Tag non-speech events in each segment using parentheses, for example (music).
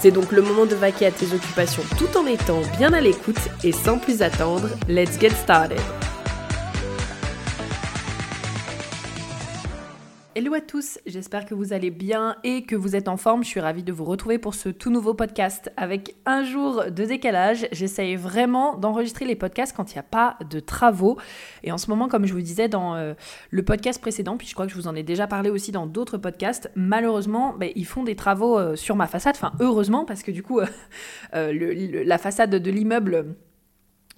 C'est donc le moment de vaquer à tes occupations tout en étant bien à l'écoute et sans plus attendre, let's get started. Hello à tous, j'espère que vous allez bien et que vous êtes en forme. Je suis ravie de vous retrouver pour ce tout nouveau podcast avec un jour de décalage. J'essaye vraiment d'enregistrer les podcasts quand il n'y a pas de travaux. Et en ce moment, comme je vous disais dans euh, le podcast précédent, puis je crois que je vous en ai déjà parlé aussi dans d'autres podcasts, malheureusement, ben, ils font des travaux euh, sur ma façade. Enfin, heureusement, parce que du coup, euh, (laughs) la façade de l'immeuble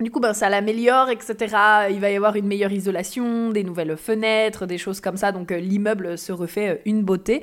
du coup, ben, ça l'améliore, etc. Il va y avoir une meilleure isolation, des nouvelles fenêtres, des choses comme ça. Donc euh, l'immeuble se refait euh, une beauté.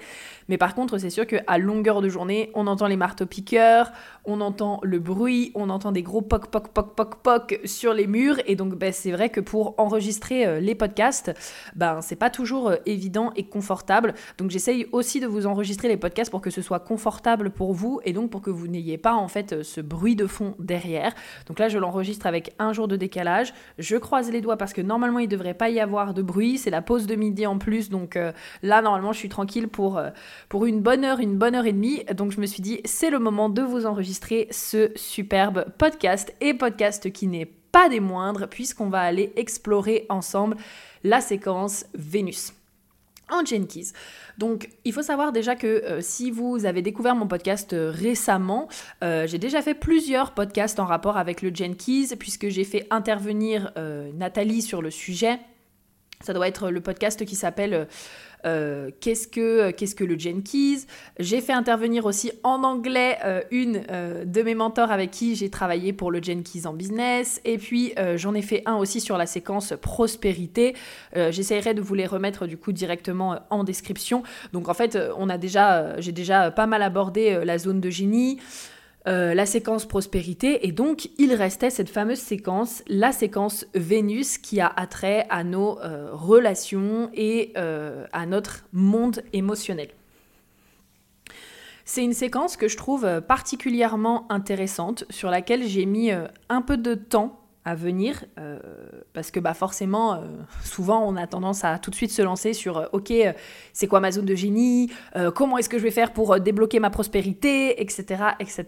Mais par contre, c'est sûr qu'à longueur de journée, on entend les marteaux-piqueurs, on entend le bruit, on entend des gros poc poc poc poc poc sur les murs. Et donc, ben, c'est vrai que pour enregistrer euh, les podcasts, ben, c'est pas toujours évident et confortable. Donc, j'essaye aussi de vous enregistrer les podcasts pour que ce soit confortable pour vous et donc pour que vous n'ayez pas en fait ce bruit de fond derrière. Donc là, je l'enregistre avec un jour de décalage. Je croise les doigts parce que normalement il devrait pas y avoir de bruit. C'est la pause de midi en plus, donc euh, là normalement je suis tranquille pour, euh, pour une bonne heure, une bonne heure et demie. Donc je me suis dit c'est le moment de vous enregistrer ce superbe podcast et podcast qui n'est pas des moindres puisqu'on va aller explorer ensemble la séquence Vénus en Jenkins. Donc, il faut savoir déjà que euh, si vous avez découvert mon podcast euh, récemment, euh, j'ai déjà fait plusieurs podcasts en rapport avec le Jenkins, puisque j'ai fait intervenir Nathalie sur le sujet. Ça doit être le podcast qui s'appelle euh, qu'est-ce que qu'est-ce que le Jenkins? J'ai fait intervenir aussi en anglais euh, une euh, de mes mentors avec qui j'ai travaillé pour le Jenkins en business. Et puis j'en ai fait un aussi sur la séquence prospérité. J'essaierai de vous les remettre du coup directement en description. Donc en fait, on a déjà, j'ai déjà pas mal abordé la zone de génie. Euh, la séquence prospérité et donc il restait cette fameuse séquence, la séquence Vénus qui a attrait à nos euh, relations et euh, à notre monde émotionnel. C'est une séquence que je trouve particulièrement intéressante, sur laquelle j'ai mis un peu de temps venir, euh, parce que bah forcément, euh, souvent on a tendance à tout de suite se lancer sur euh, ok, c'est quoi ma zone de génie, comment est-ce que je vais faire pour débloquer ma prospérité, etc., etc.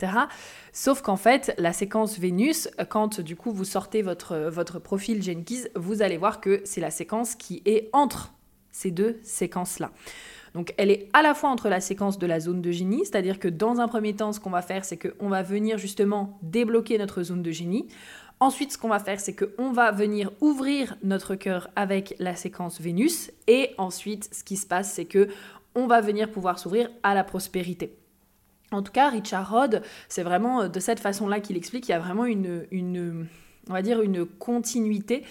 Sauf qu'en fait, la séquence Vénus, quand du coup vous sortez votre, votre profil Jenkins, vous allez voir que c'est la séquence qui est entre ces deux séquences-là. Donc elle est à la fois entre la séquence de la zone de génie, c'est-à-dire que dans un premier temps, ce qu'on va faire, c'est qu'on va venir justement débloquer notre zone de génie. Ensuite, ce qu'on va faire, c'est qu'on va venir ouvrir notre cœur avec la séquence Vénus. Et ensuite, ce qui se passe, c'est que on va venir pouvoir s'ouvrir à la prospérité. En tout cas, Richard Rod, c'est vraiment de cette façon-là qu'il explique. Il y a vraiment une continuité.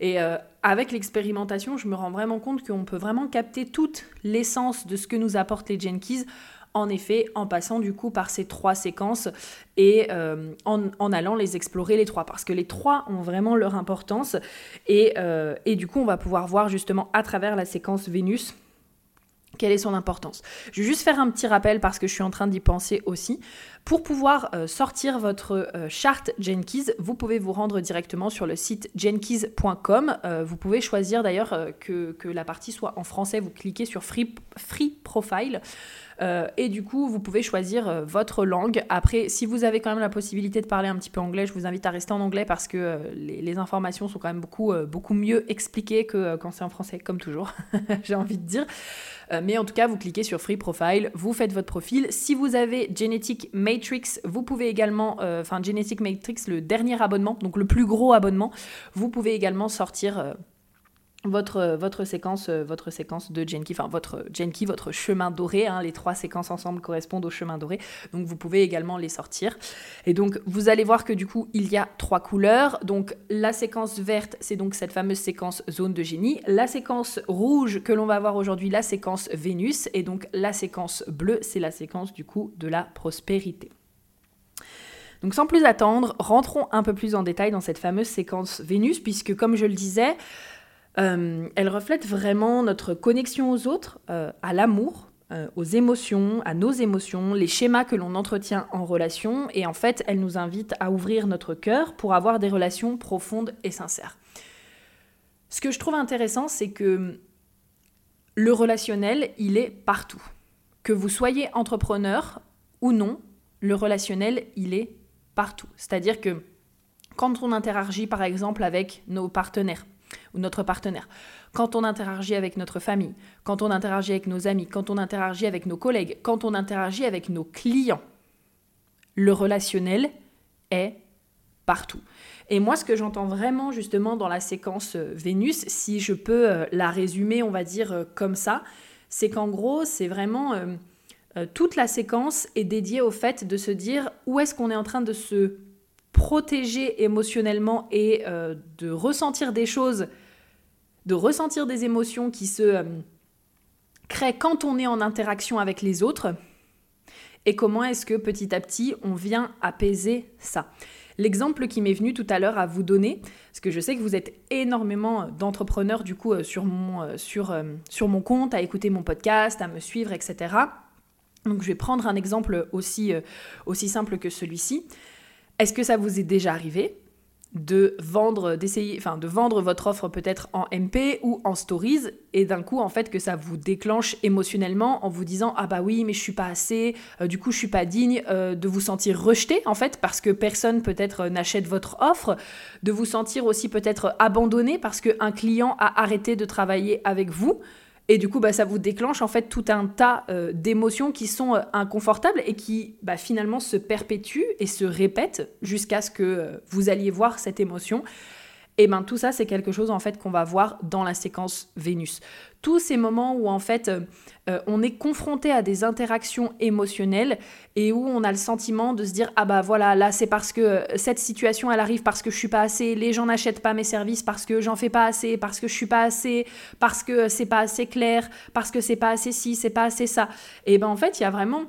Et euh, avec l'expérimentation, je me rends vraiment compte qu'on peut vraiment capter toute l'essence de ce que nous apportent les Jenkins en effet, en passant du coup par ces trois séquences et euh, en, allant les explorer les trois, parce que les trois ont vraiment leur importance. Et, euh, et du coup, on va pouvoir voir justement à travers la séquence Vénus quelle est son importance Je vais juste faire un petit rappel parce que je suis en train d'y penser aussi. Pour pouvoir euh, sortir votre charte Jenkins, vous pouvez vous rendre directement sur le site jenkins.com. Vous pouvez choisir d'ailleurs que, la partie soit en français. Vous cliquez sur free Profile. Et du coup, vous pouvez choisir votre langue. Après, si vous avez quand même la possibilité de parler un petit peu anglais, je vous invite à rester en anglais parce que les, les, informations sont quand même beaucoup, mieux expliquées que quand c'est en français, comme toujours, (laughs) j'ai envie de dire. mais en tout cas, vous cliquez sur Free Profile, vous faites votre profil. Si vous avez Genetic Matrix, vous pouvez également, euh, enfin Genetic Matrix, le dernier abonnement, donc le plus gros abonnement, vous pouvez également sortir euh, votre, votre, séquence, euh, votre séquence de Genki, enfin votre Genki, votre chemin doré, hein, les trois séquences ensemble correspondent au chemin doré, donc vous pouvez également les sortir. Et donc vous allez voir que du coup il y a trois couleurs, donc la séquence verte c'est donc cette fameuse séquence zone de génie, la séquence rouge que l'on va voir aujourd'hui, la séquence Vénus, et donc la séquence bleue c'est la séquence du coup de la prospérité. Donc sans plus attendre, rentrons un peu plus en détail dans cette fameuse séquence Vénus, puisque comme je le disais, euh, elle reflète vraiment notre connexion aux autres, euh, à l'amour, euh, aux émotions, à nos émotions, les schémas que l'on entretient en relation, et en fait, elle nous invite à ouvrir notre cœur pour avoir des relations profondes et sincères. Ce que je trouve intéressant, c'est que le relationnel, il est partout. Que vous soyez entrepreneur ou non, le relationnel, il est partout. C'est-à-dire que quand on interagit par exemple avec nos partenaires ou notre partenaire, quand on interagit avec notre famille, quand on interagit avec nos amis, quand on interagit avec nos collègues, quand on interagit avec nos clients, le relationnel est partout. Et moi, ce que j'entends vraiment justement dans la séquence euh, Vénus, si je peux euh, la résumer, on va dire euh, comme ça, c'est qu'en gros, c'est vraiment toute la séquence est dédiée au fait de se dire où est-ce qu'on est en train de se protéger émotionnellement et de ressentir des choses, de ressentir des émotions qui se créent quand on est en interaction avec les autres et comment est-ce que petit à petit on vient apaiser ça. L'exemple qui m'est venu tout à l'heure à vous donner, parce que je sais que vous êtes énormément d'entrepreneurs du coup euh, sur mon, euh, sur, euh, sur mon compte, à écouter mon podcast, à me suivre, etc. Donc je vais prendre un exemple aussi, aussi simple que celui-ci. Est-ce que ça vous est déjà arrivé de vendre, d'essayer, enfin de vendre votre offre peut-être en MP ou en stories et d'un coup en fait que ça vous déclenche émotionnellement en vous disant ah bah oui mais je suis pas assez, euh, du coup je suis pas digne euh, de vous sentir rejeté en fait parce que personne peut-être euh, n'achète votre offre, de vous sentir aussi peut-être abandonné parce qu'un client a arrêté de travailler avec vous. Et du coup, bah, ça vous déclenche en fait tout un tas euh, d'émotions qui sont euh, inconfortables et qui bah, finalement se perpétuent et se répètent jusqu'à ce que euh, vous alliez voir cette émotion. Et bien tout ça, c'est quelque chose en fait qu'on va voir dans la séquence Vénus. Tous ces moments où en fait euh, euh, on est confronté à des interactions émotionnelles et où on a le sentiment de se dire ah bah voilà là c'est parce que euh, cette situation elle arrive parce que je suis pas assez, les gens n'achètent pas mes services parce que j'en fais pas assez, parce que je suis pas assez, parce que c'est pas assez clair, parce que c'est pas assez ci, c'est pas assez ça. Et ben en fait il y a vraiment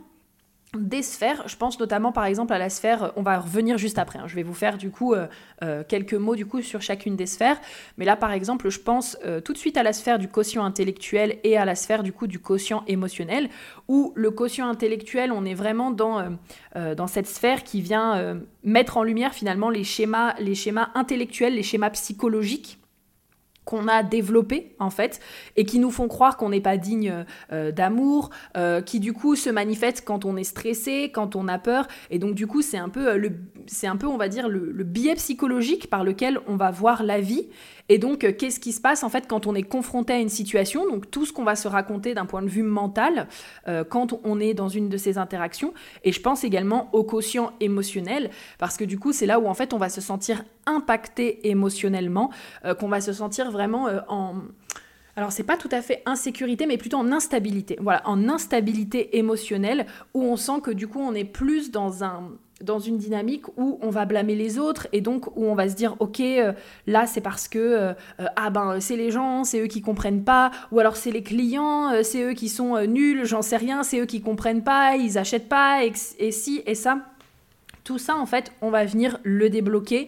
des sphères, je pense notamment par exemple à la sphère, on va revenir juste après, hein. je vais vous faire du coup euh, euh, quelques mots du coup sur chacune des sphères, mais là par exemple je pense euh, tout de suite à la sphère du quotient intellectuel et à la sphère du coup du quotient émotionnel, où le quotient intellectuel on est vraiment dans, dans cette sphère qui vient mettre en lumière finalement les schémas, les schémas intellectuels, les schémas psychologiques qu'on a développés en fait et qui nous font croire qu'on n'est pas digne euh, d'amour, euh, qui du coup se manifestent quand on est stressé, quand on a peur. Et donc du coup c'est un peu euh, le c'est un peu on va dire le, le, biais psychologique par lequel on va voir la vie et donc, euh, qu'est-ce qui se passe en fait quand on est confronté à une situation? Donc, tout ce qu'on va se raconter d'un point de vue mental euh, quand on est dans une de ces interactions. Et je pense également au quotient émotionnel, parce que du coup, c'est là où en fait on va se sentir impacté émotionnellement, euh, qu'on va se sentir vraiment en alors c'est pas tout à fait insécurité, mais plutôt en instabilité. Voilà, en instabilité émotionnelle, où on sent que du coup on est plus dans un dans une dynamique où on va blâmer les autres et donc où on va se dire ok euh, là c'est parce que euh, euh, ah ben c'est les gens c'est eux qui comprennent pas ou alors c'est les clients c'est eux qui sont nuls j'en sais rien c'est eux qui comprennent pas ils achètent pas et, et si et ça. Tout ça en fait on va venir le débloquer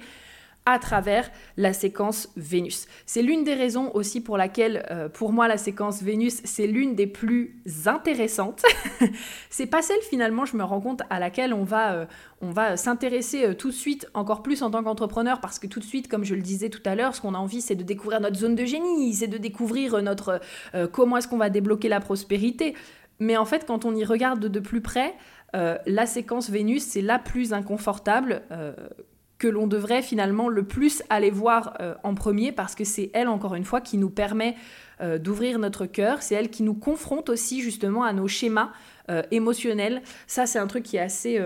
à travers la séquence Vénus. C'est l'une des raisons aussi pour laquelle, euh, pour moi, la séquence Vénus, c'est l'une des plus intéressantes. (laughs) c'est pas celle finalement, je me rends compte, à laquelle on va, euh, va s'intéresser euh, tout de suite, encore plus en tant qu'entrepreneur, parce que tout de suite, comme je le disais tout à l'heure, ce qu'on a envie, c'est de découvrir notre zone de génie, c'est de découvrir notre comment est-ce qu'on va débloquer la prospérité. Mais en fait, quand on y regarde de plus près, la séquence Vénus, c'est la plus inconfortable que l'on devrait finalement le plus aller voir euh, en premier parce que c'est elle, encore une fois, qui nous permet euh, d'ouvrir notre cœur. C'est elle qui nous confronte aussi justement à nos schémas euh, émotionnels. Ça, c'est un truc qui est assez,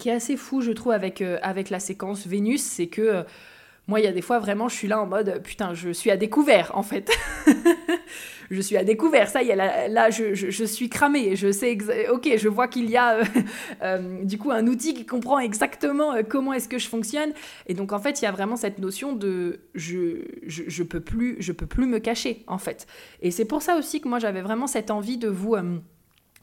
qui est assez fou, je trouve, avec, avec la séquence Vénus. C'est que moi, il y a des fois, vraiment, je suis là en mode, putain, je suis à découvert, en fait. (laughs) je suis à découvert, ça y est, là, je, suis cramée, je sais, ok, je vois qu'il y a euh, (laughs) euh, du coup un outil qui comprend exactement euh, comment est-ce que je fonctionne, et donc en fait, il y a vraiment cette notion de je, je, peux plus, je peux plus me cacher, en fait. Et c'est pour ça aussi que moi, j'avais vraiment cette envie de vous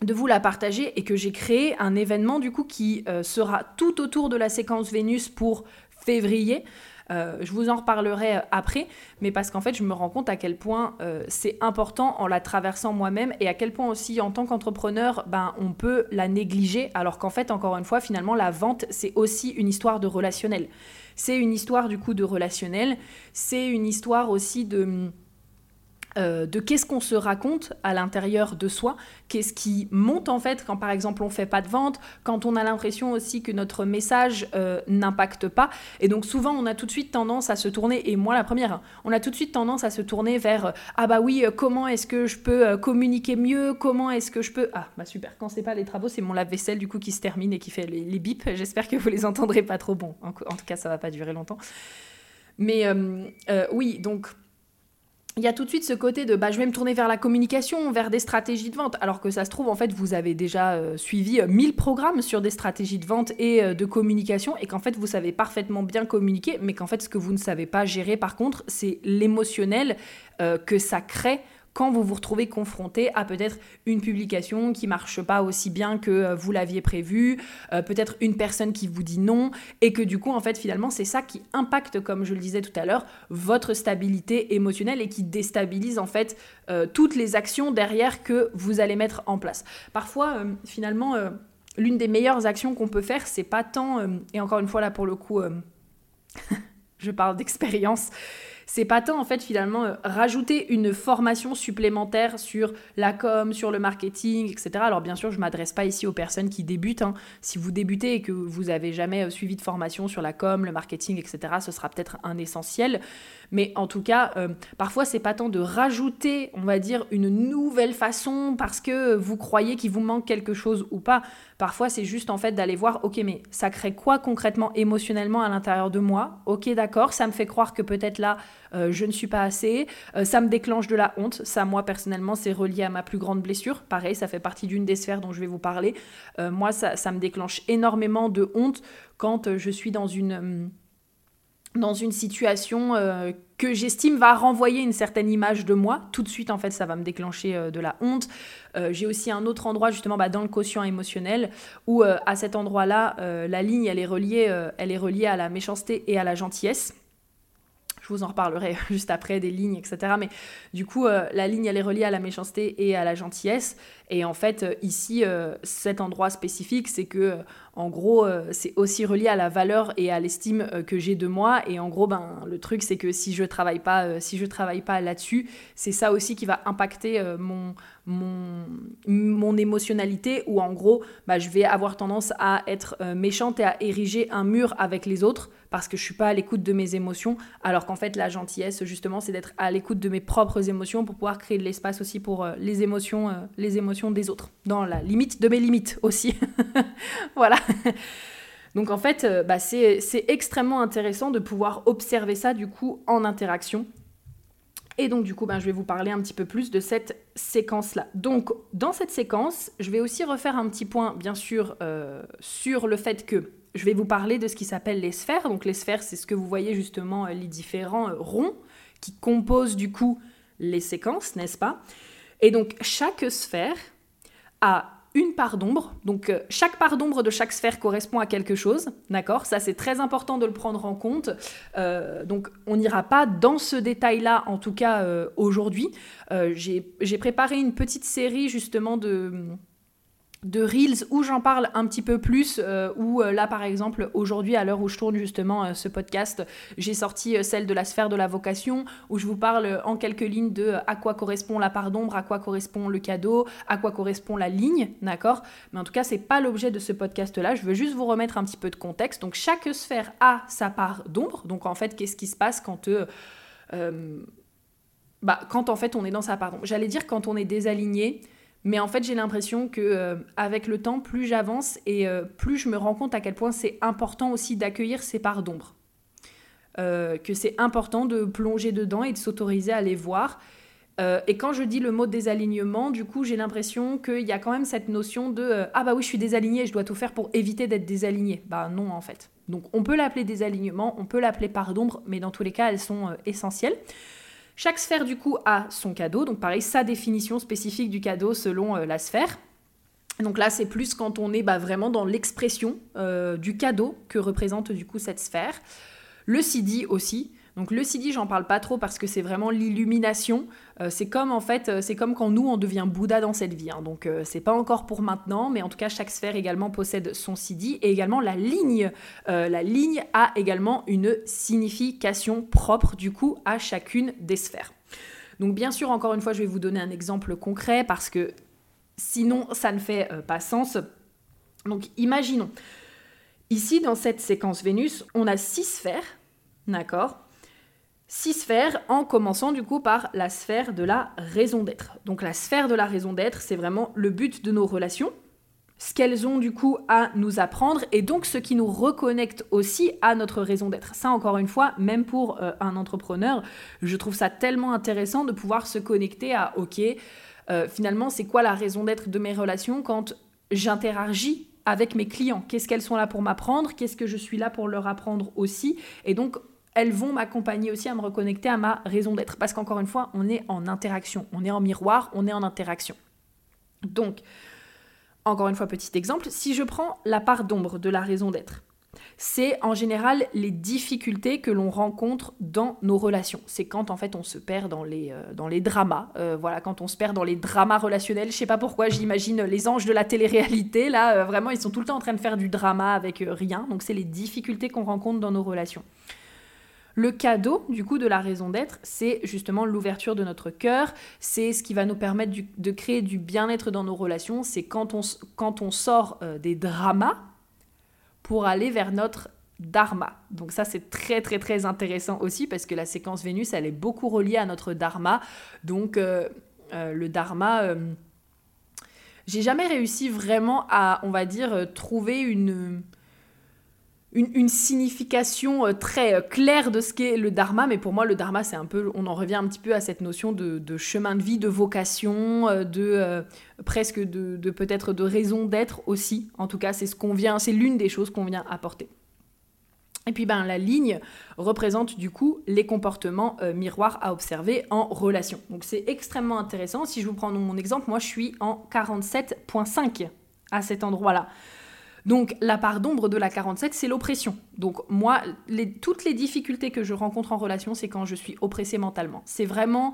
de vous la partager et que j'ai créé un événement du coup qui sera tout autour de la séquence Vénus pour février. Euh, je vous en reparlerai euh, après, mais parce qu'en fait, je me rends compte à quel point euh, c'est important en la traversant moi-même et à quel point aussi en tant qu'entrepreneur, ben, on peut la négliger, alors qu'en fait, encore une fois, finalement, la vente, c'est aussi une histoire de relationnel. C'est une histoire du coup de relationnel, c'est une histoire aussi de euh, de qu'est-ce qu'on se raconte à l'intérieur de soi, qu'est-ce qui monte en fait quand par exemple on fait pas de vente, quand on a l'impression aussi que notre message euh, n'impacte pas. Et donc souvent on a tout de suite tendance à se tourner, et moi la première, hein, on a tout de suite tendance à se tourner vers euh, ah bah oui, comment est-ce que je peux communiquer mieux, comment est-ce que je peux... Ah bah super, quand c'est pas les travaux, c'est mon lave-vaisselle du coup qui se termine et qui fait les, les bips. J'espère que vous les entendrez pas trop bon. En, en, tout cas ça va pas durer longtemps. Mais oui, donc il y a tout de suite ce côté de bah, je vais me tourner vers la communication, vers des stratégies de vente, alors que ça se trouve, en fait, vous avez déjà euh, suivi 1000 euh, programmes sur des stratégies de vente et euh, de communication, et qu'en fait, vous savez parfaitement bien communiquer, mais qu'en fait, ce que vous ne savez pas gérer, par contre, c'est l'émotionnel que ça crée quand vous vous retrouvez confronté à peut-être une publication qui marche pas aussi bien que euh, vous l'aviez prévu, euh, peut-être une personne qui vous dit non, et que du coup, en fait, finalement, c'est ça qui impacte, comme je le disais tout à l'heure, votre stabilité émotionnelle et qui déstabilise en fait euh, toutes les actions derrière que vous allez mettre en place. Parfois, finalement, l'une des meilleures actions qu'on peut faire, c'est pas tant, et encore une fois là pour le coup, (laughs) je parle d'expérience, c'est pas tant en fait finalement euh, rajouter une formation supplémentaire sur la com, sur le marketing, etc. Alors bien sûr, je m'adresse pas ici aux personnes qui débutent. Hein. Si vous débutez et que vous avez jamais euh, suivi de formation sur la com, le marketing, etc., ce sera peut-être un essentiel. Mais en tout cas, euh, parfois, c'est pas tant de rajouter, on va dire, une nouvelle façon parce que vous croyez qu'il vous manque quelque chose ou pas. Parfois, c'est juste en fait d'aller voir, ok, mais ça crée quoi concrètement émotionnellement à l'intérieur de moi? Ok, d'accord, ça me fait croire que peut-être là, euh, je ne suis pas assez, euh, ça me déclenche de la honte. Ça, moi, personnellement, c'est relié à ma plus grande blessure. Pareil, ça fait partie d'une des sphères dont je vais vous parler. moi, ça, ça, me déclenche énormément de honte quand je suis dans une hum, dans une situation euh, que j'estime va renvoyer une certaine image de moi, tout de suite en fait ça va me déclencher euh, de la honte. Euh, j'ai aussi un autre endroit justement bah, dans le quotient émotionnel où à cet endroit-là la ligne elle est reliée, elle est reliée à la méchanceté et à la gentillesse. Je vous en reparlerai (laughs) juste après des lignes, etc. Mais du coup, la ligne, elle est reliée à la méchanceté et à la gentillesse. Et en fait, ici, cet endroit spécifique, c'est que en gros, euh, c'est aussi relié à la valeur et à l'estime euh, que j'ai de moi. Et en gros, ben, le truc, c'est que si je travaille pas, euh, si travaille pas là-dessus, c'est ça aussi qui va impacter mon, mon, mon émotionnalité. Ou en gros, bah, je vais avoir tendance à être méchante et à ériger un mur avec les autres parce que je suis pas à l'écoute de mes émotions. Alors qu'en fait, la gentillesse, justement, c'est d'être à l'écoute de mes propres émotions pour pouvoir créer de l'espace aussi pour les émotions, les émotions des autres, dans la limite de mes limites aussi. (laughs) voilà. (laughs) Donc en fait, euh, bah, c'est extrêmement intéressant de pouvoir observer ça du coup en interaction. Et donc du coup, ben, je vais vous parler un petit peu plus de cette séquence-là. Donc dans cette séquence, je vais aussi refaire un petit point, bien sûr, euh, sur le fait que je vais vous parler de ce qui s'appelle les sphères. Donc les sphères, c'est ce que vous voyez justement, euh, les différents ronds qui composent du coup les séquences, n'est-ce pas? Et donc chaque sphère a une part d'ombre. Donc euh, chaque part d'ombre de chaque sphère correspond à quelque chose, d'accord? Ça c'est très important de le prendre en compte. Euh, donc on n'ira pas dans ce détail-là, en tout cas euh, aujourd'hui. J'ai préparé une petite série justement de de Reels où j'en parle un petit peu plus, euh, où euh, là par exemple aujourd'hui à l'heure où je tourne justement euh, ce podcast, j'ai sorti celle de la sphère de la vocation, où je vous parle en quelques lignes de à quoi correspond la part d'ombre, à quoi correspond le cadeau, à quoi correspond la ligne, d'accord? Mais en tout cas c'est pas l'objet de ce podcast là, je veux juste vous remettre un petit peu de contexte. Donc chaque sphère a sa part d'ombre, donc en fait qu'est-ce qui se passe quand... bah, quand en fait on est dans sa part d'ombre? J'allais dire quand on est désaligné, mais en fait, j'ai l'impression que euh, avec le temps, plus j'avance et euh, plus je me rends compte à quel point c'est important aussi d'accueillir ces parts d'ombre. Euh, que c'est important de plonger dedans et de s'autoriser à les voir. et quand je dis le mot désalignement, du coup, j'ai l'impression qu'il y a quand même cette notion de ah bah oui, je suis désaligné, je dois tout faire pour éviter d'être désaligné. Bah non, en fait. Donc on peut l'appeler désalignement, on peut l'appeler part d'ombre, mais dans tous les cas, elles sont essentielles. Chaque sphère du coup a son cadeau, donc pareil, sa définition spécifique du cadeau selon euh, la sphère. Donc là, c'est plus quand on est bah, vraiment dans l'expression euh, du cadeau que représente du coup cette sphère. Le CD aussi. Donc le CD, j'en parle pas trop parce que c'est vraiment l'illumination. Euh, c'est comme en fait, euh, c'est comme quand nous on devient Bouddha dans cette vie. Hein. Donc euh, c'est pas encore pour maintenant, mais en tout cas chaque sphère également possède son CD et également la ligne. la ligne a également une signification propre du coup à chacune des sphères. Donc bien sûr, encore une fois, je vais vous donner un exemple concret parce que sinon ça ne fait pas sens. Donc imaginons. Ici, dans cette séquence Vénus, on a six sphères, d'accord? Six sphères, en commençant du coup par la sphère de la raison d'être. Donc la sphère de la raison d'être, c'est vraiment le but de nos relations, ce qu'elles ont du coup à nous apprendre et donc ce qui nous reconnecte aussi à notre raison d'être. Ça encore une fois, même pour euh, un entrepreneur, je trouve ça tellement intéressant de pouvoir se connecter à ok, euh, finalement c'est quoi la raison d'être de mes relations quand j'interagis avec mes clients? Qu'est-ce qu'elles sont là pour m'apprendre? Qu'est-ce que je suis là pour leur apprendre aussi? Et donc elles vont m'accompagner aussi à me reconnecter à ma raison d'être. Parce qu'encore une fois, on est en interaction, on est en miroir, on est en interaction. Donc, encore une fois, petit exemple, si je prends la part d'ombre de la raison d'être, c'est en général les difficultés que l'on rencontre dans nos relations. C'est quand en fait on se perd dans les, euh, dans les dramas. Euh, voilà, quand on se perd dans les dramas relationnels. Je sais pas pourquoi, j'imagine les anges de la télé-réalité. Là, euh, vraiment, ils sont tout le temps en train de faire du drama avec rien. Donc, c'est les difficultés qu'on rencontre dans nos relations. Le cadeau, du coup, de la raison d'être, c'est justement l'ouverture de notre cœur, c'est ce qui va nous permettre de créer du bien-être dans nos relations, c'est quand on, sort euh, des dramas pour aller vers notre dharma. Donc ça, c'est très très très intéressant aussi parce que la séquence Vénus, elle est beaucoup reliée à notre dharma. Donc euh, euh, le dharma... j'ai jamais réussi vraiment à, on va dire, trouver une, une, signification euh, très euh, claire de ce qu'est le dharma, mais pour moi le dharma c'est un peu, on en revient un petit peu à cette notion de, chemin de vie, de vocation, euh, de presque de, peut-être de raison d'être aussi. En tout cas c'est ce qu'on vient, c'est l'une des choses qu'on vient apporter. Et puis ben, la ligne représente du coup les comportements miroirs à observer en relation. Donc c'est extrêmement intéressant. Si je vous prends mon exemple, moi je suis en 47.5 à cet endroit-là. Donc la part d'ombre de la 47, c'est l'oppression. Donc moi, toutes les difficultés que je rencontre en relation, c'est quand je suis oppressée mentalement. C'est vraiment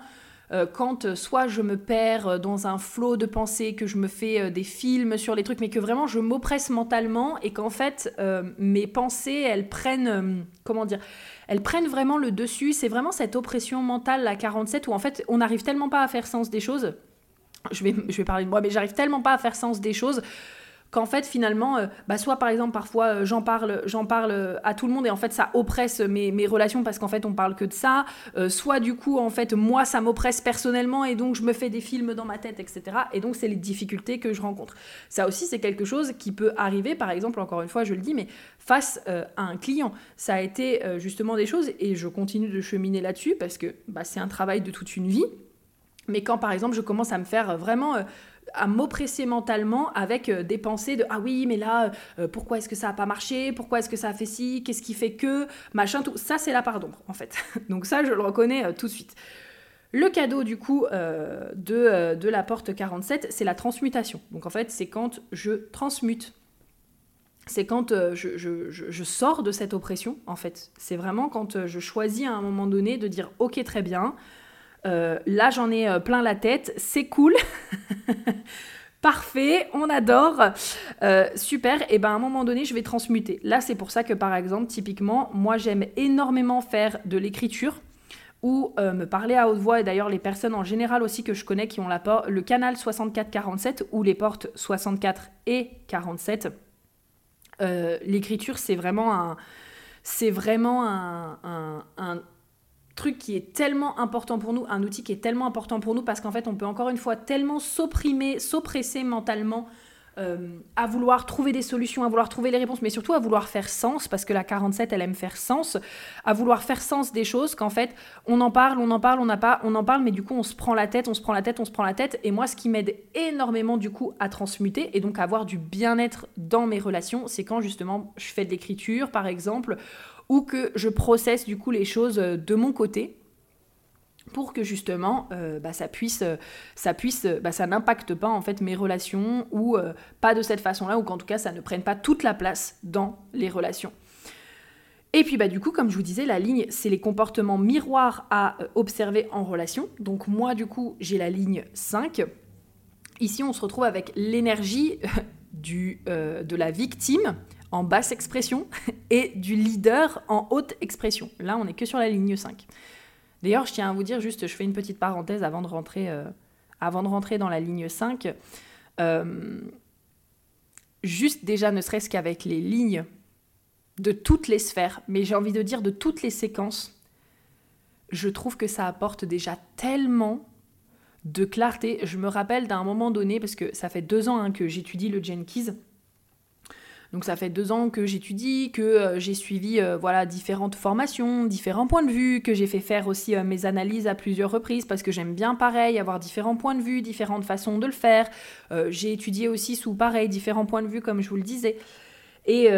euh, quand euh, soit je me perds euh, dans un flot de pensées, que je me fais des films sur les trucs, mais que vraiment je m'oppresse mentalement et qu'en fait mes pensées, elles prennent, comment dire, elles prennent vraiment le dessus. C'est vraiment cette oppression mentale, la 47, où en fait on n'arrive tellement pas à faire sens des choses. Je vais, je vais parler de moi, mais j'arrive tellement pas à faire sens des choses qu'en fait finalement, euh, bah, soit par exemple parfois euh, j'en parle, j'en parle euh, à tout le monde et en fait ça oppresse mes, relations parce qu'en fait on parle que de ça, soit du coup en fait moi ça m'oppresse personnellement et donc je me fais des films dans ma tête, etc. Et donc c'est les difficultés que je rencontre. Ça aussi c'est quelque chose qui peut arriver, par exemple encore une fois je le dis, mais face à un client, ça a été justement des choses et je continue de cheminer là-dessus parce que bah, c'est un travail de toute une vie. Mais quand par exemple je commence à me faire vraiment à m'oppresser mentalement avec euh, des pensées de ah oui mais là euh, pourquoi est-ce que ça a pas marché? Pourquoi est-ce que ça a fait ci? Qu'est-ce qui fait que? Machin tout. Ça c'est la part d'ombre en fait. (laughs) Donc ça je le reconnais euh, tout de suite. Le cadeau du coup de, la porte 47 c'est la transmutation. Donc en fait c'est quand je transmute. C'est quand je, je, je, sors de cette oppression en fait. C'est vraiment quand je choisis à un moment donné de dire ok très bien euh, là, j'en ai euh, plein la tête. C'est cool. (laughs) Parfait, on adore. Euh, super. Et ben à un moment donné, je vais transmuter. Là, c'est pour ça que par exemple, typiquement, moi j'aime énormément faire de l'écriture ou me parler à haute voix. Et d'ailleurs, les personnes en général aussi que je connais qui ont la le canal 64-47 ou les portes 64 et 47. l'écriture, c'est vraiment un, c'est vraiment un, truc qui est tellement important pour nous, un outil qui est tellement important pour nous parce qu'en fait on peut encore une fois tellement s'opprimer, s'oppresser mentalement euh, à vouloir trouver des solutions, à vouloir trouver les réponses, mais surtout à vouloir faire sens, parce que la 47, elle aime faire sens, à vouloir faire sens des choses, qu'en fait, on en parle, on en parle, on, n'a pas, on en parle, mais du coup, on se prend la tête, on se prend la tête, on se prend la tête. Et moi, ce qui m'aide énormément, du coup, à transmuter et donc à avoir du bien-être dans mes relations, c'est quand justement je fais de l'écriture, par exemple, ou que je processe du coup les choses euh, de mon côté pour que justement euh, bah, ça puisse, ça puisse, bah, ça n'impacte pas en fait mes relations ou pas de cette façon-là ou qu'en tout cas ça ne prenne pas toute la place dans les relations. Et puis bah du coup, comme je vous disais, la ligne, c'est les comportements miroirs à observer en relation. Donc moi du coup, j'ai la ligne 5. Ici, on se retrouve avec l'énergie de la victime en basse expression (laughs) et du leader en haute expression. Là, on n'est que sur la ligne 5. D'ailleurs, je tiens à vous dire, juste, je fais une petite parenthèse avant de rentrer, euh, dans la ligne 5. Euh, juste déjà, ne serait-ce qu'avec les lignes de toutes les sphères, mais j'ai envie de dire de toutes les séquences, je trouve que ça apporte déjà tellement de clarté. Je me rappelle d'un moment donné, parce que ça fait deux ans hein, que j'étudie le Jenkins, donc ça fait deux ans que j'étudie, que euh, j'ai suivi euh, voilà différentes formations, différents points de vue, que j'ai fait faire aussi euh, mes analyses à plusieurs reprises parce que j'aime bien pareil avoir différents points de vue, différentes façons de le faire. j'ai étudié aussi sous pareil différents points de vue comme je vous le disais. Et,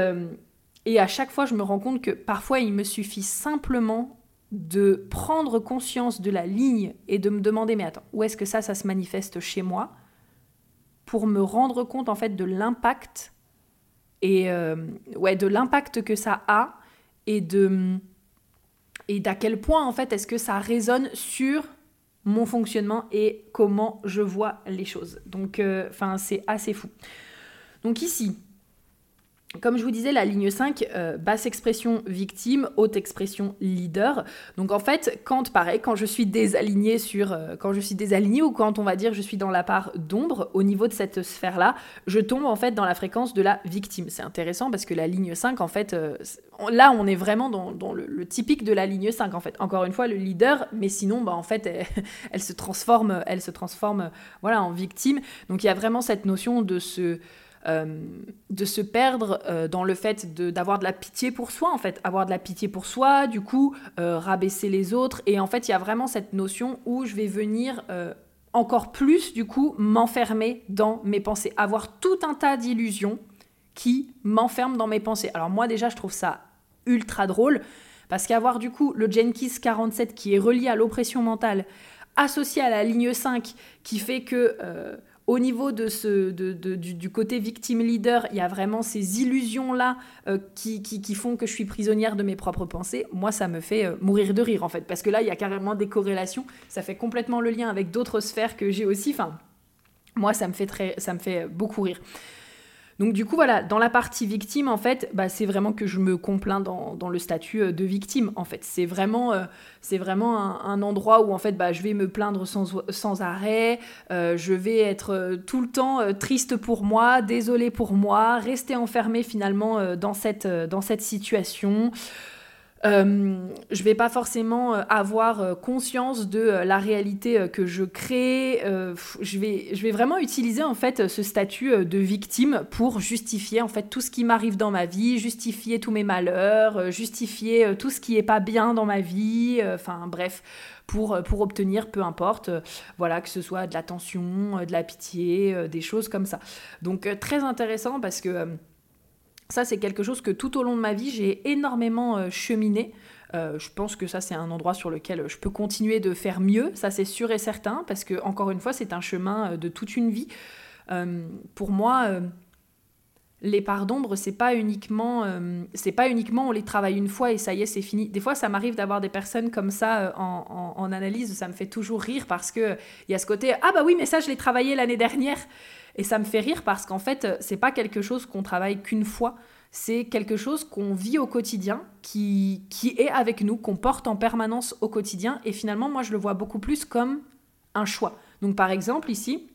et à chaque fois je me rends compte que parfois il me suffit simplement de prendre conscience de la ligne et de me demander mais attends où est-ce que ça ça se manifeste chez moi pour me rendre compte en fait de l'impact et euh, ouais, de l'impact que ça a et de et d'à quel point en fait est-ce que ça résonne sur mon fonctionnement et comment je vois les choses. Donc euh, enfin c'est assez fou. Donc ici, comme je vous disais, la ligne 5, euh, basse expression victime, haute expression leader. Donc en fait, quand pareil, quand je suis désalignée sur, euh, quand je suis désalignée ou quand on va dire je suis dans la part d'ombre au niveau de cette sphère-là, je tombe en fait dans la fréquence de la victime. C'est intéressant parce que la ligne 5, en fait, euh, là on est vraiment dans, le, typique de la ligne 5 en fait. Encore une fois, le leader, mais sinon, bah, en fait, (laughs) elle, se transforme, elle se transforme, voilà, en victime. Donc il y a vraiment cette notion de ce euh, de se perdre euh, dans le fait d'avoir de, la pitié pour soi, en fait, avoir de la pitié pour soi, du coup, euh, rabaisser les autres. Et en fait, il y a vraiment cette notion où je vais venir encore plus, du coup, m'enfermer dans mes pensées, avoir tout un tas d'illusions qui m'enferment dans mes pensées. Alors moi, déjà, je trouve ça ultra drôle, parce qu'avoir du coup le Jenkins 47 qui est relié à l'oppression mentale, associé à la ligne 5, qui fait que au niveau de ce, du, côté victime leader, il y a vraiment ces illusions-là euh, qui, qui, font que je suis prisonnière de mes propres pensées. Moi, ça me fait euh, mourir de rire, en fait. Parce que là, il y a carrément des corrélations. Ça fait complètement le lien avec d'autres sphères que j'ai aussi. Enfin, moi, ça me fait, très, ça me fait beaucoup rire. Donc du coup, voilà, dans la partie victime, en fait, bah, c'est vraiment que je me complains dans, le statut euh, de victime, en fait. C'est vraiment, euh, vraiment un, endroit où, en fait, bah, je vais me plaindre sans, sans arrêt, euh, je vais être tout le temps triste pour moi, désolée pour moi, rester enfermée finalement dans, cette, dans cette situation. Euh, je vais pas forcément euh, avoir euh, conscience de la réalité que je crée. je, vais, je vais vraiment utiliser en fait ce statut de victime pour justifier en fait tout ce qui m'arrive dans ma vie, justifier tous mes malheurs, justifier tout ce qui est pas bien dans ma vie. Enfin bref, pour, pour obtenir peu importe, voilà que ce soit de l'attention, de la pitié, des choses comme ça. Donc très intéressant parce que ça, c'est quelque chose que tout au long de ma vie, j'ai énormément euh, cheminé. Euh, je pense que ça, c'est un endroit sur lequel je peux continuer de faire mieux, ça c'est sûr et certain, parce que, encore une fois, c'est un chemin euh, de toute une vie. pour moi, les parts d'ombre, c'est pas uniquement, c'est pas uniquement on les travaille une fois et ça y est, c'est fini. Des fois, ça m'arrive d'avoir des personnes comme ça en, en, analyse, ça me fait toujours rire parce que il y a ce côté ah bah oui, mais ça je l'ai travaillé l'année dernière. Et ça me fait rire parce qu'en fait, euh, c'est pas quelque chose qu'on travaille qu'une fois, c'est quelque chose qu'on vit au quotidien, qui, qui est avec nous, qu'on porte en permanence au quotidien. Et finalement, moi, je le vois beaucoup plus comme un choix. Donc, par exemple, ici,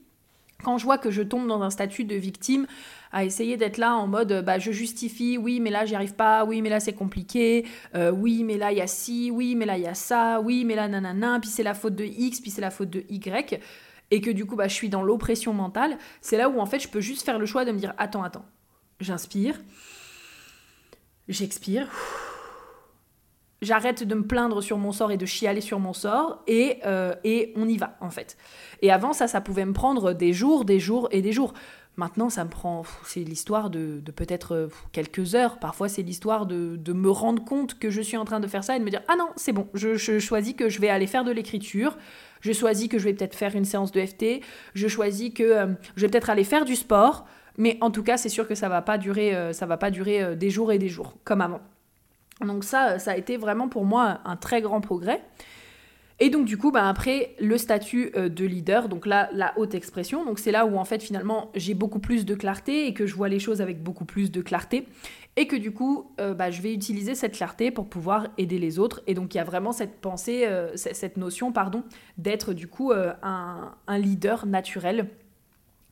quand je vois que je tombe dans un statut de victime, à essayer d'être là en mode bah, je justifie, oui, mais là j'y arrive pas, oui, mais là c'est compliqué, euh, oui, mais là il y a ci, oui, mais là il y a ça, oui, mais là nanana, puis c'est la faute de X, puis c'est la faute de Y et que du coup bah, je suis dans l'oppression mentale, c'est là où en fait je peux juste faire le choix de me dire attends, attends, j'inspire, j'expire, j'arrête de me plaindre sur mon sort et de chialer sur mon sort et, euh, et on y va en fait. Et avant ça, ça pouvait me prendre des jours, des jours et des jours. Maintenant, ça me prend, c'est l'histoire de, peut-être euh, quelques heures. Parfois, c'est l'histoire de, me rendre compte que je suis en train de faire ça et de me dire, ah non, c'est bon, je, choisis que je vais aller faire de l'écriture. Je choisis que je vais peut-être faire une séance de FT. Je choisis que euh, je vais peut-être aller faire du sport. Mais en tout cas, c'est sûr que ça va pas durer, euh, ça va pas durer des jours et des jours comme avant. Donc ça, ça a été vraiment pour moi un très grand progrès. Et donc du coup, bah, après, le statut euh, de leader, donc là, la haute expression, donc c'est là où en fait finalement j'ai beaucoup plus de clarté et que je vois les choses avec beaucoup plus de clarté. Et que du coup, euh, bah, je vais utiliser cette clarté pour pouvoir aider les autres. Et donc il y a vraiment cette pensée, euh, cette notion, pardon, d'être du coup un, leader naturel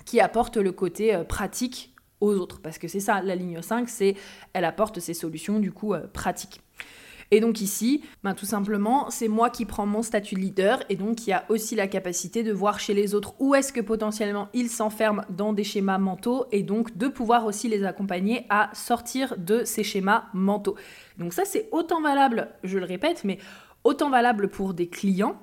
qui apporte le côté pratique aux autres. Parce que c'est ça, la ligne 5, c'est elle apporte ses solutions du coup pratiques. Et donc ici, ben, tout simplement, c'est moi qui prends mon statut de leader et donc y a aussi la capacité de voir chez les autres où est-ce que potentiellement ils s'enferment dans des schémas mentaux et donc de pouvoir aussi les accompagner à sortir de ces schémas mentaux. Donc ça, c'est autant valable, je le répète, mais autant valable pour des clients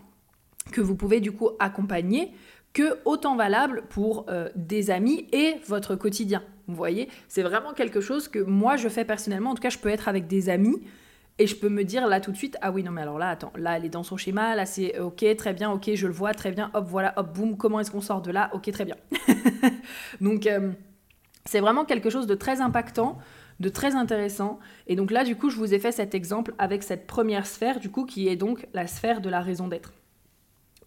que vous pouvez du coup accompagner que autant valable pour euh, des amis et votre quotidien. Vous voyez, c'est vraiment quelque chose que moi je fais personnellement. En tout cas, je peux être avec des amis et je peux me dire là tout de suite, ah oui, non, mais alors là, attends, là, elle est dans son schéma, là, c'est ok, très bien, ok, je le vois, très bien, hop, voilà, hop, boum, comment est-ce qu'on sort de là Ok, très bien. (laughs) donc, euh, c'est vraiment quelque chose de très impactant, de très intéressant. Et donc là, du coup, je vous ai fait cet exemple avec cette première sphère, du coup, qui est donc la sphère de la raison d'être.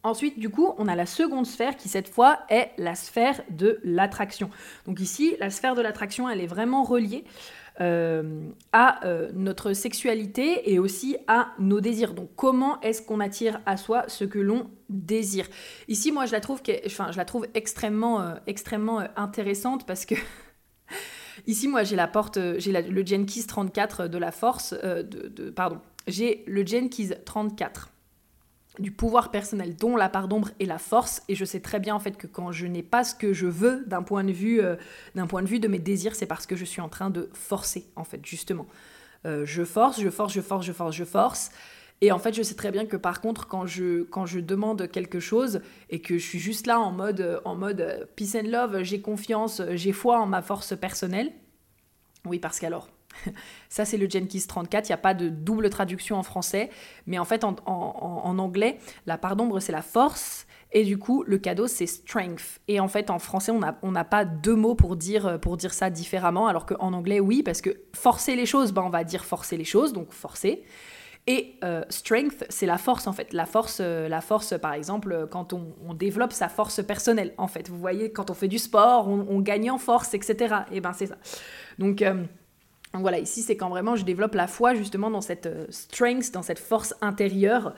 Ensuite, du coup, on a la seconde sphère qui, cette fois, est la sphère de l'attraction. Donc ici, la sphère de l'attraction, elle est vraiment reliée euh, à euh, notre sexualité et aussi à nos désirs. Donc comment est-ce qu'on attire à soi ce que l'on désire? Ici, moi, je la trouve, enfin, je la trouve extrêmement, euh, extrêmement intéressante parce que (laughs) ici, moi, j'ai la porte, j'ai le Jenkins 34 de la force, de, pardon, j'ai le Jenkins 34 du pouvoir personnel, dont la part d'ombre et la force. Et je sais très bien en fait que quand je n'ai pas ce que je veux d'un point de vue, euh, d'un point de vue de mes désirs, c'est parce que je suis en train de forcer en fait justement. Euh, je force, je force, je force, je force, je force. Et en fait, je sais très bien que par contre, quand je, quand je demande quelque chose et que je suis juste là en mode, en mode euh, peace and love, j'ai confiance, j'ai foi en ma force personnelle. Oui, parce qu'alors, (laughs) Ça, c'est le Jenkins 34. Il n'y a pas de double traduction en français. Mais en fait, en, anglais, la part d'ombre, c'est la force. Et du coup, le cadeau, c'est strength. Et en fait, en français, on n'a pas deux mots pour dire, pour dire ça différemment. Alors qu'en anglais, oui, parce que forcer les choses, ben, on va dire forcer les choses, donc forcer. Et euh, strength, c'est la force en fait. La force, euh, la force par exemple, quand on, développe sa force personnelle en fait. Vous voyez, quand on fait du sport, on, gagne en force, etc. Et ben c'est ça. Donc, euh, donc voilà, ici c'est quand vraiment je développe la foi justement dans cette euh, strength, dans cette force intérieure.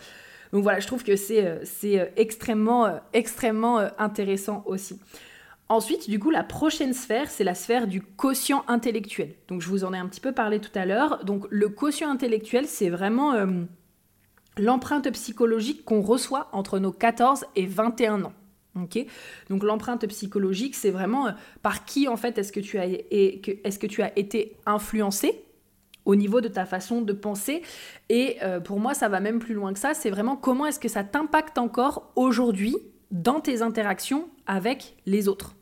Donc voilà, je trouve que c'est euh, euh, extrêmement, extrêmement intéressant aussi. Ensuite, du coup, la prochaine sphère, c'est la sphère du quotient intellectuel. Donc je vous en ai un petit peu parlé tout à l'heure. Donc le quotient intellectuel, c'est vraiment l'empreinte psychologique qu'on reçoit entre nos 14 et 21 ans. Donc l'empreinte psychologique, c'est vraiment euh, par qui en fait est-ce que tu as tu as été influencé au niveau de ta façon de penser? Et euh, pour moi ça va même plus loin que ça, c'est vraiment comment est-ce que ça t'impacte encore aujourd'hui dans tes interactions avec les autres?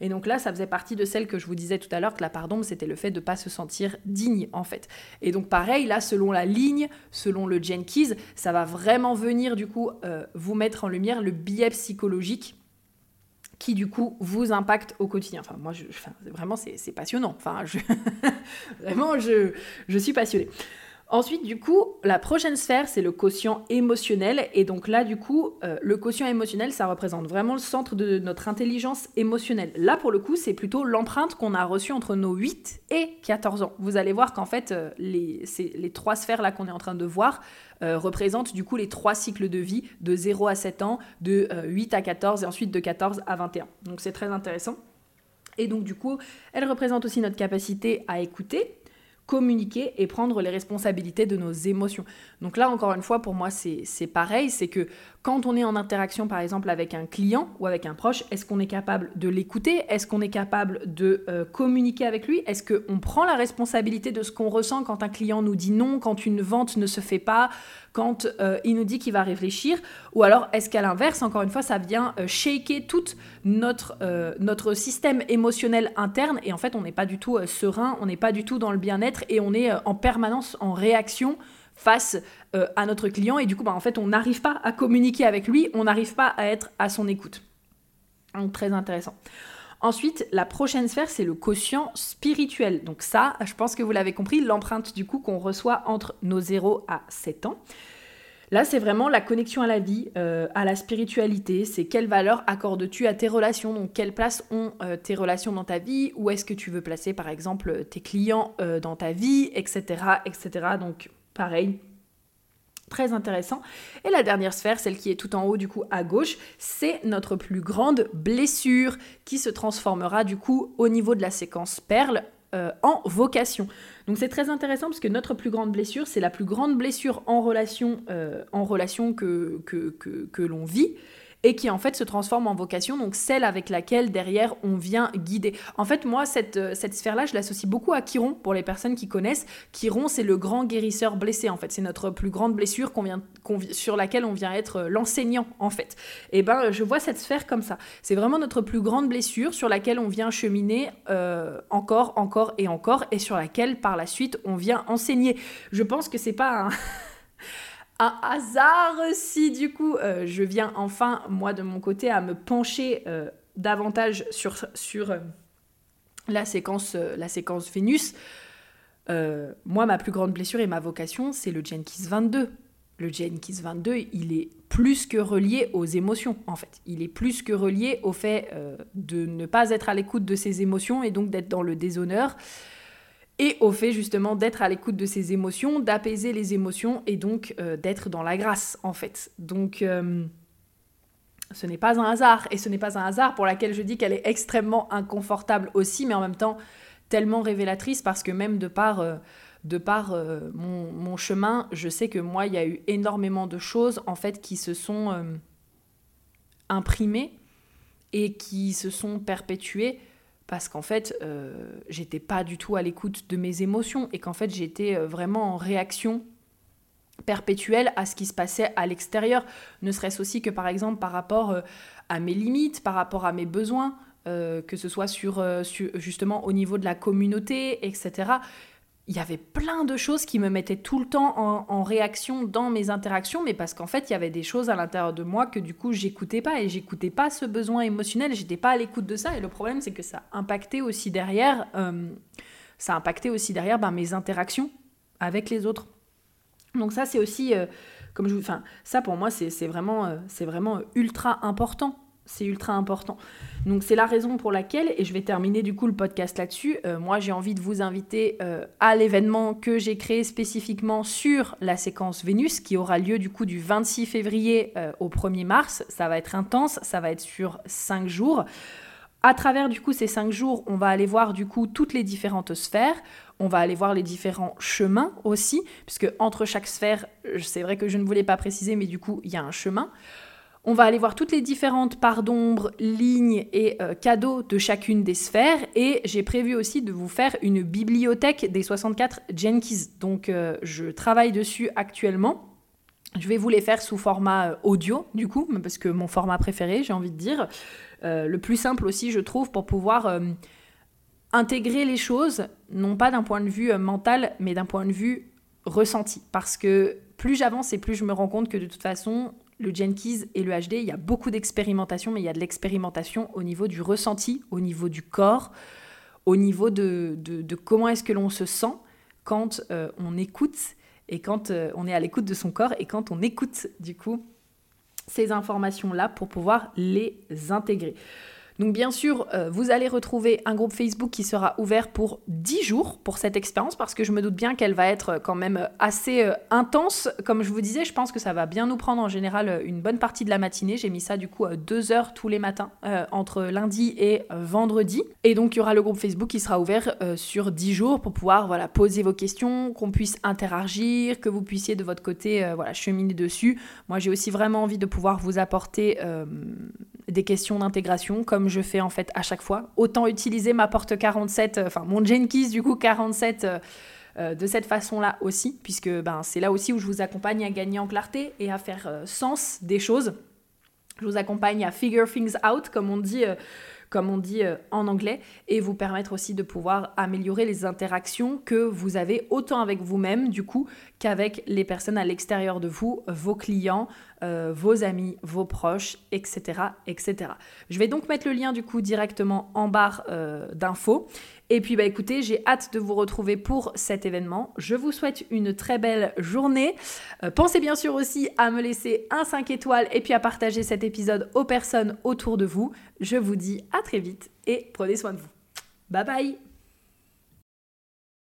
Et donc là, ça faisait partie de celle que je vous disais tout à l'heure, que la pardon, c'était le fait de ne pas se sentir digne, en fait. Et donc pareil, là, selon la ligne, selon le Jenkins, ça va vraiment venir, du coup, euh, vous mettre en lumière le biais psychologique qui, du coup, vous impacte au quotidien. Enfin, moi, vraiment, c'est passionnant. Enfin, je, (laughs) vraiment, je, je suis passionnée. Ensuite, du coup, la prochaine sphère, c'est le quotient émotionnel. Et donc là, du coup, euh, le quotient émotionnel, ça représente vraiment le centre de notre intelligence émotionnelle. Là, pour le coup, c'est plutôt l'empreinte qu'on a reçue entre nos 8 et 14 ans. Vous allez voir qu'en fait, euh, les, trois sphères-là qu'on est en train de voir euh, représentent du coup les trois cycles de vie de 0 à 7 ans, de 8 à 14 et ensuite de 14 à 21. Donc c'est très intéressant. Et donc du coup, elle représente aussi notre capacité à écouter, communiquer et prendre les responsabilités de nos émotions. Donc là, encore une fois, pour moi, c'est pareil, c'est que quand on est en interaction, par exemple, avec un client ou avec un proche, est-ce qu'on est capable de l'écouter? Est-ce qu'on est capable de euh, communiquer avec lui? Est-ce qu'on prend la responsabilité de ce qu'on ressent quand un client nous dit non, quand une vente ne se fait pas, quand euh, il nous dit qu'il va réfléchir? Ou alors, est-ce qu'à l'inverse, encore une fois, ça vient euh, shaker tout notre, notre système émotionnel interne? Et en fait, on n'est pas du tout serein, on n'est pas du tout dans le bien-être et on est en permanence en réaction face euh, à notre client et du coup bah, en fait on n'arrive pas à communiquer avec lui, on n'arrive pas à être à son écoute. Donc très intéressant. Ensuite, la prochaine sphère, c'est le quotient spirituel. Donc ça, je pense que vous l'avez compris, l'empreinte du coup qu'on reçoit entre nos 0 à 7 ans. Là, c'est vraiment la connexion à la vie, euh, à la spiritualité. C'est quelle valeur accordes-tu à tes relations? Donc, quelle place ont euh, tes relations dans ta vie? Où est-ce que tu veux placer, par exemple, tes clients dans ta vie, etc., etc. Donc, pareil, très intéressant. Et la dernière sphère, celle qui est tout en haut du coup à gauche, c'est notre plus grande blessure qui se transformera du coup au niveau de la séquence perle euh, en vocation. Donc c'est très intéressant parce que notre plus grande blessure, c'est la plus grande blessure en relation, euh, que l'on vit et qui en fait se transforme en vocation, donc celle avec laquelle derrière on vient guider. En fait, moi, cette, euh, cette sphère-là, je l'associe beaucoup à Chiron, pour les personnes qui connaissent. Chiron, c'est le grand guérisseur blessé, en fait. C'est notre plus grande blessure qu'on vient, sur laquelle on vient être euh, l'enseignant, en fait. Et eh ben, je vois cette sphère comme ça. C'est vraiment notre plus grande blessure sur laquelle on vient cheminer euh, encore, encore et encore, et sur laquelle, par la suite, on vient enseigner. Je pense que c'est pas un... (laughs) un hasard si du coup euh, je viens enfin moi de mon côté à me pencher euh, davantage sur, sur euh, la, séquence, la séquence Vénus. moi ma plus grande blessure et ma vocation c'est le Jenkins 22. Le Jenkins 22 il est plus que relié aux émotions en fait. Il est plus que relié au fait de ne pas être à l'écoute de ses émotions et donc d'être dans le déshonneur et au fait justement d'être à l'écoute de ses émotions, d'apaiser les émotions et donc euh, d'être dans la grâce en fait. Donc euh, ce n'est pas un hasard et ce n'est pas un hasard pour laquelle je dis qu'elle est extrêmement inconfortable aussi, mais en même temps tellement révélatrice parce que même de par, euh, de mon, chemin, je sais que moi il y a eu énormément de choses en fait qui se sont imprimées et qui se sont perpétuées parce qu'en fait, euh, j'étais pas du tout à l'écoute de mes émotions et qu'en fait, j'étais euh, vraiment en réaction perpétuelle à ce qui se passait à l'extérieur, ne serait-ce aussi que par exemple par rapport euh, à mes limites, par rapport à mes besoins, que ce soit sur, justement au niveau de la communauté, etc il y avait plein de choses qui me mettaient tout le temps en, réaction dans mes interactions, mais parce qu'en fait, il y avait des choses à l'intérieur de moi que du coup, j'écoutais pas et j'écoutais pas ce besoin émotionnel, j'étais pas à l'écoute de ça. Et le problème, c'est que ça impactait aussi derrière, euh, ça impactait aussi derrière ben, mes interactions avec les autres. Donc ça, c'est aussi, euh, comme je, ça pour moi, c'est vraiment, euh, c'est vraiment ultra important c'est ultra important. Donc c'est la raison pour laquelle, et je vais terminer du coup le podcast là-dessus, euh, moi j'ai envie de vous inviter euh, à l'événement que j'ai créé spécifiquement sur la séquence Vénus, qui aura lieu du coup du 26 février euh, au 1er mars. Ça va être intense, ça va être sur 5 jours. À travers du coup ces 5 jours, on va aller voir du coup toutes les différentes sphères. On va aller voir les différents chemins aussi, puisque entre chaque sphère, c'est vrai que je ne voulais pas préciser, mais du coup il y a un chemin. On va aller voir toutes les différentes parts d'ombre, lignes et euh, cadeaux de chacune des sphères. Et j'ai prévu aussi de vous faire une bibliothèque des 64 Jenkins. Donc euh, je travaille dessus actuellement. Je vais vous les faire sous format euh, audio, du coup, parce que mon format préféré, j'ai envie de dire. le plus simple aussi, je trouve, pour pouvoir intégrer les choses, non pas d'un point de vue mental, mais d'un point de vue ressenti. Parce que plus j'avance et plus je me rends compte que de toute façon, le Jenkins et le HD, il y a beaucoup d'expérimentation, mais il y a de l'expérimentation au niveau du ressenti, au niveau du corps, au niveau de, comment est-ce que l'on se sent quand euh, on écoute et quand euh, on est à l'écoute de son corps et quand on écoute du coup ces informations-là pour pouvoir les intégrer. Donc bien sûr, euh, vous allez retrouver un groupe Facebook qui sera ouvert pour 10 jours pour cette expérience parce que je me doute bien qu'elle va être quand même assez euh, intense. Comme je vous disais, je pense que ça va bien nous prendre en général une bonne partie de la matinée. J'ai mis ça du coup à 2 heures tous les matins entre lundi et vendredi. Et donc il y aura le groupe Facebook qui sera ouvert sur 10 jours pour pouvoir voilà, poser vos questions, qu'on puisse interagir, que vous puissiez de votre côté voilà, cheminer dessus. Moi j'ai aussi vraiment envie de pouvoir vous apporter des questions d'intégration, comme je fais en fait à chaque fois. Autant utiliser ma porte 47, euh, enfin mon Jenkins du coup 47 euh, euh, de cette façon-là aussi, puisque ben, c'est là aussi où je vous accompagne à gagner en clarté et à faire sens des choses. Je vous accompagne à figure things out, comme on dit comme on dit en anglais, et vous permettre aussi de pouvoir améliorer les interactions que vous avez autant avec vous-même du coup qu'avec les personnes à l'extérieur de vous, vos clients, euh, vos amis, vos proches, etc., etc. Je vais donc mettre le lien du coup directement en barre euh, d'infos. Et puis bah écoutez, j'ai hâte de vous retrouver pour cet événement. Je vous souhaite une très belle journée. Euh, pensez bien sûr aussi à me laisser un 5 étoiles et puis à partager cet épisode aux personnes autour de vous. Je vous dis à très vite et prenez soin de vous. Bye bye